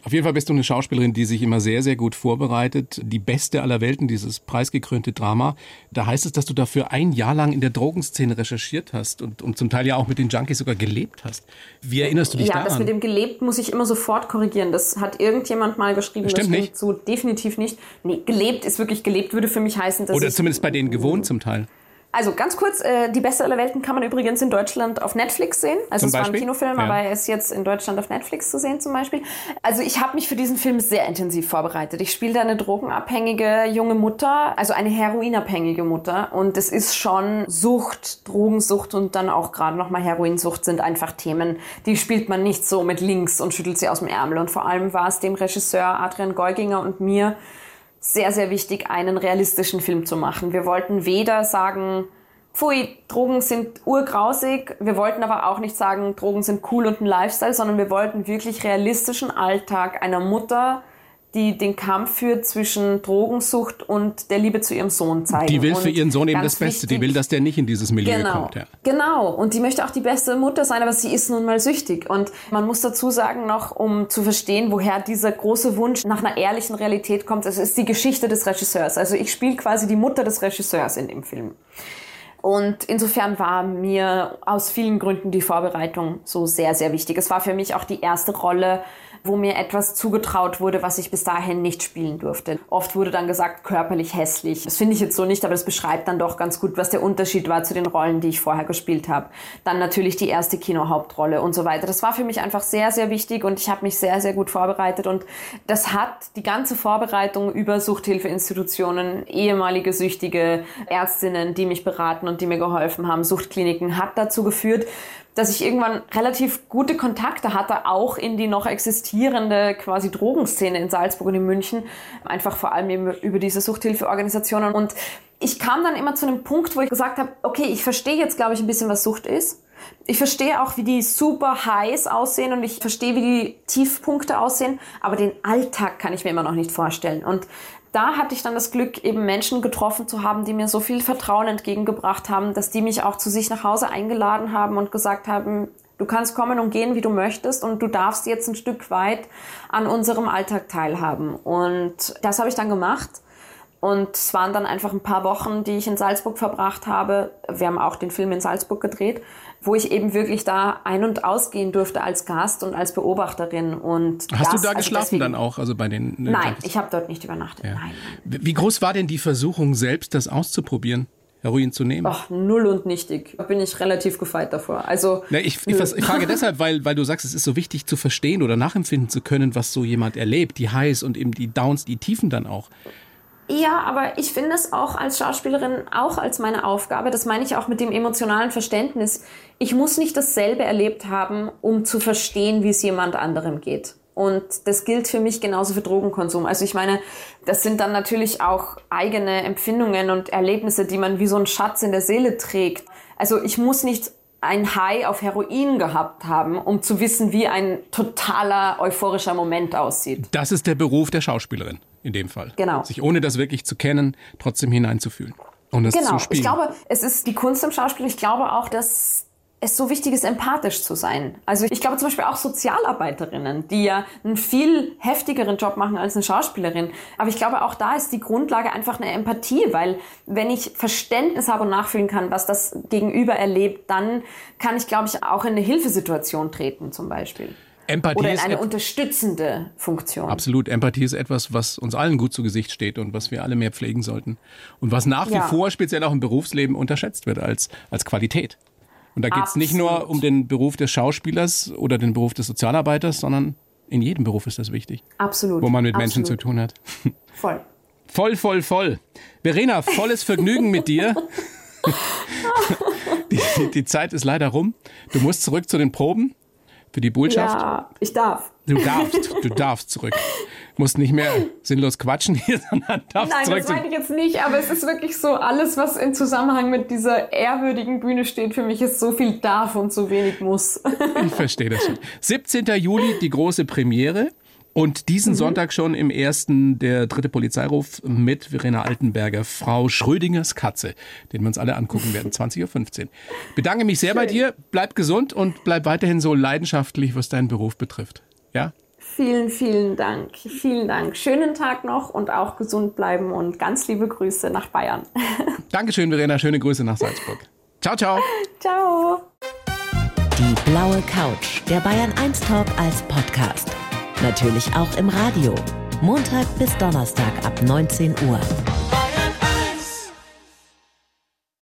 S2: Auf jeden Fall bist du eine Schauspielerin, die sich immer sehr, sehr gut vorbereitet. Die beste aller Welten, dieses preisgekrönte Drama. Da heißt es, dass du da für ein Jahr lang in der Drogenszene recherchiert hast und, und zum Teil ja auch mit den Junkies sogar gelebt hast. Wie erinnerst du dich
S3: ja,
S2: daran?
S3: Ja, das mit dem gelebt muss ich immer sofort korrigieren. Das hat irgendjemand mal geschrieben.
S2: Stimmt
S3: das
S2: nicht.
S3: So definitiv nicht. Nee, gelebt ist wirklich gelebt, würde für mich heißen, dass
S2: Oder zumindest bei denen gewohnt zum Teil.
S3: Also ganz kurz, äh, die Beste aller Welten kann man übrigens in Deutschland auf Netflix sehen. Also
S2: Zum
S3: es war ein
S2: Beispiel?
S3: Kinofilm,
S2: Ja.
S3: aber er ist jetzt in Deutschland auf Netflix zu sehen zum Beispiel. Also ich habe mich für diesen Film sehr intensiv vorbereitet. Ich spiele da eine drogenabhängige junge Mutter, also eine heroinabhängige Mutter. Und es ist schon Sucht, Drogensucht und dann auch gerade nochmal Heroinsucht sind einfach Themen, die spielt man nicht so mit links und schüttelt sie aus dem Ärmel. Und vor allem war es dem Regisseur Adrian Geuginger und mir sehr, sehr wichtig, einen realistischen Film zu machen. Wir wollten weder sagen, pfui, Drogen sind urgrausig, wir wollten aber auch nicht sagen, Drogen sind cool und ein Lifestyle, sondern wir wollten wirklich realistischen Alltag einer Mutter, die den Kampf führt zwischen Drogensucht und der Liebe zu ihrem Sohn zeigen.
S2: Die will für ihren Sohn eben das Beste. Die
S3: wichtig-
S2: will, dass der nicht in dieses Milieu
S3: Genau,
S2: kommt. Ja.
S3: genau. Und die möchte auch die beste Mutter sein, aber sie ist nun mal süchtig. Und man muss dazu sagen noch, um zu verstehen, woher dieser große Wunsch nach einer ehrlichen Realität kommt, es ist die Geschichte des Regisseurs. Also ich spiele quasi die Mutter des Regisseurs in dem Film. Und insofern war mir aus vielen Gründen die Vorbereitung so sehr, sehr wichtig. Es war für mich auch die erste Rolle, wo mir etwas zugetraut wurde, was ich bis dahin nicht spielen durfte. Oft wurde dann gesagt, körperlich hässlich. Das finde ich jetzt so nicht, aber das beschreibt dann doch ganz gut, was der Unterschied war zu den Rollen, die ich vorher gespielt habe. Dann natürlich die erste Kinohauptrolle und so weiter. Das war für mich einfach sehr, sehr wichtig und ich habe mich sehr, sehr gut vorbereitet. Und das hat die ganze Vorbereitung über Suchthilfeinstitutionen, ehemalige Süchtige, Ärztinnen, die mich beraten und die mir geholfen haben, Suchtkliniken, hat dazu geführt, dass ich irgendwann relativ gute Kontakte hatte, auch in die noch existierende quasi Drogenszene in Salzburg und in München, einfach vor allem eben über diese Suchthilfeorganisationen. Und ich kam dann immer zu einem Punkt, wo ich gesagt habe, okay, ich verstehe jetzt, glaube ich, ein bisschen, was Sucht ist. Ich verstehe auch, wie die super Highs aussehen und ich verstehe, wie die Tiefpunkte aussehen, aber den Alltag kann ich mir immer noch nicht vorstellen. Und da hatte ich dann das Glück, eben Menschen getroffen zu haben, die mir so viel Vertrauen entgegengebracht haben, dass die mich auch zu sich nach Hause eingeladen haben und gesagt haben, du kannst kommen und gehen, wie du möchtest und du darfst jetzt ein Stück weit an unserem Alltag teilhaben. Und das habe ich dann gemacht. Und es waren dann einfach ein paar Wochen, die ich in Salzburg verbracht habe. Wir haben auch den Film in Salzburg gedreht, wo ich eben wirklich da ein- und ausgehen durfte als Gast und als Beobachterin. Und
S2: Hast
S3: das,
S2: du da
S3: also
S2: geschlafen
S3: deswegen-
S2: dann auch, also bei den? ne,
S3: Nein, ich habe dort nicht übernachtet.
S2: Ja.
S3: Nein.
S2: Wie groß war denn die Versuchung, selbst das auszuprobieren, Heroin zu nehmen?
S3: Ach, null und nichtig. Da bin ich relativ gefeit davor. Also
S2: Na, ich, ich, ich frage deshalb, weil, weil du sagst, es ist so wichtig zu verstehen oder nachempfinden zu können, was so jemand erlebt, die Highs und eben die Downs, die Tiefen dann auch.
S3: Ja, aber ich finde es auch als Schauspielerin auch als meine Aufgabe. Das meine ich auch mit dem emotionalen Verständnis. Ich muss nicht dasselbe erlebt haben, um zu verstehen, wie es jemand anderem geht. Und das gilt für mich genauso für Drogenkonsum. Also ich meine, das sind dann natürlich auch eigene Empfindungen und Erlebnisse, die man wie so ein Schatz in der Seele trägt. Also ich muss nicht ein High auf Heroin gehabt haben, um zu wissen, wie ein totaler euphorischer Moment aussieht.
S2: Das ist der Beruf der Schauspielerin in dem Fall.
S3: Genau.
S2: Sich ohne das wirklich zu kennen, trotzdem hineinzufühlen und es
S3: Genau,
S2: zu
S3: ich
S2: spielen.
S3: glaube, es ist die Kunst im Schauspiel. Ich glaube auch, dass es so wichtig ist, empathisch zu sein. Also ich glaube zum Beispiel auch Sozialarbeiterinnen, die ja einen viel heftigeren Job machen als eine Schauspielerin. Aber ich glaube, auch da ist die Grundlage einfach eine Empathie, weil wenn ich Verständnis habe und nachfühlen kann, was das Gegenüber erlebt, dann kann ich, glaube ich, auch in eine Hilfesituation treten zum Beispiel.
S2: Empathie
S3: Oder in eine unterstützende Funktion.
S2: Absolut. Empathie ist etwas, was uns allen gut zu Gesicht steht und was wir alle mehr pflegen sollten. Und was nach wie
S3: Ja.
S2: vor speziell auch im Berufsleben unterschätzt wird als, als Qualität. Und da geht es nicht nur
S3: Absolut.
S2: um den Beruf des Schauspielers oder den Beruf des Sozialarbeiters, sondern in jedem Beruf ist das wichtig,
S3: Absolut.
S2: wo man mit Menschen zu
S3: Absolut.
S2: tun hat.
S3: Voll.
S2: Voll, voll, voll. Verena, volles Vergnügen mit dir. Die, die, die Zeit ist leider rum. Du musst zurück zu den Proben für die Botschaft.
S3: Ja, ich darf.
S2: Du darfst, du darfst zurück. Musst nicht mehr sinnlos quatschen hier, sondern darfst
S3: Nein, das meine ich jetzt nicht, aber es ist wirklich so, alles, was im Zusammenhang mit dieser ehrwürdigen Bühne steht, für mich ist so viel darf und so wenig muss.
S2: Ich verstehe das schon. 17. Juli die große Premiere. Und diesen Sonntag schon im ersten der dritte Polizeiruf mit Verena Altenberger, Frau Schrödingers Katze, den wir uns alle angucken werden, 20.15 Uhr. Bedanke mich sehr bei dir, bleib gesund und bleib weiterhin so leidenschaftlich, was deinen Beruf betrifft. Ja?
S3: Vielen, vielen Dank. Vielen Dank. Schönen Tag noch und auch gesund bleiben und ganz liebe Grüße nach Bayern.
S2: Dankeschön, Verena. Schöne Grüße nach Salzburg. Ciao, ciao.
S3: Ciao.
S1: Die blaue Couch, der Bayern 1 Talk als Podcast. Natürlich auch im Radio. Montag bis Donnerstag ab 19 Uhr.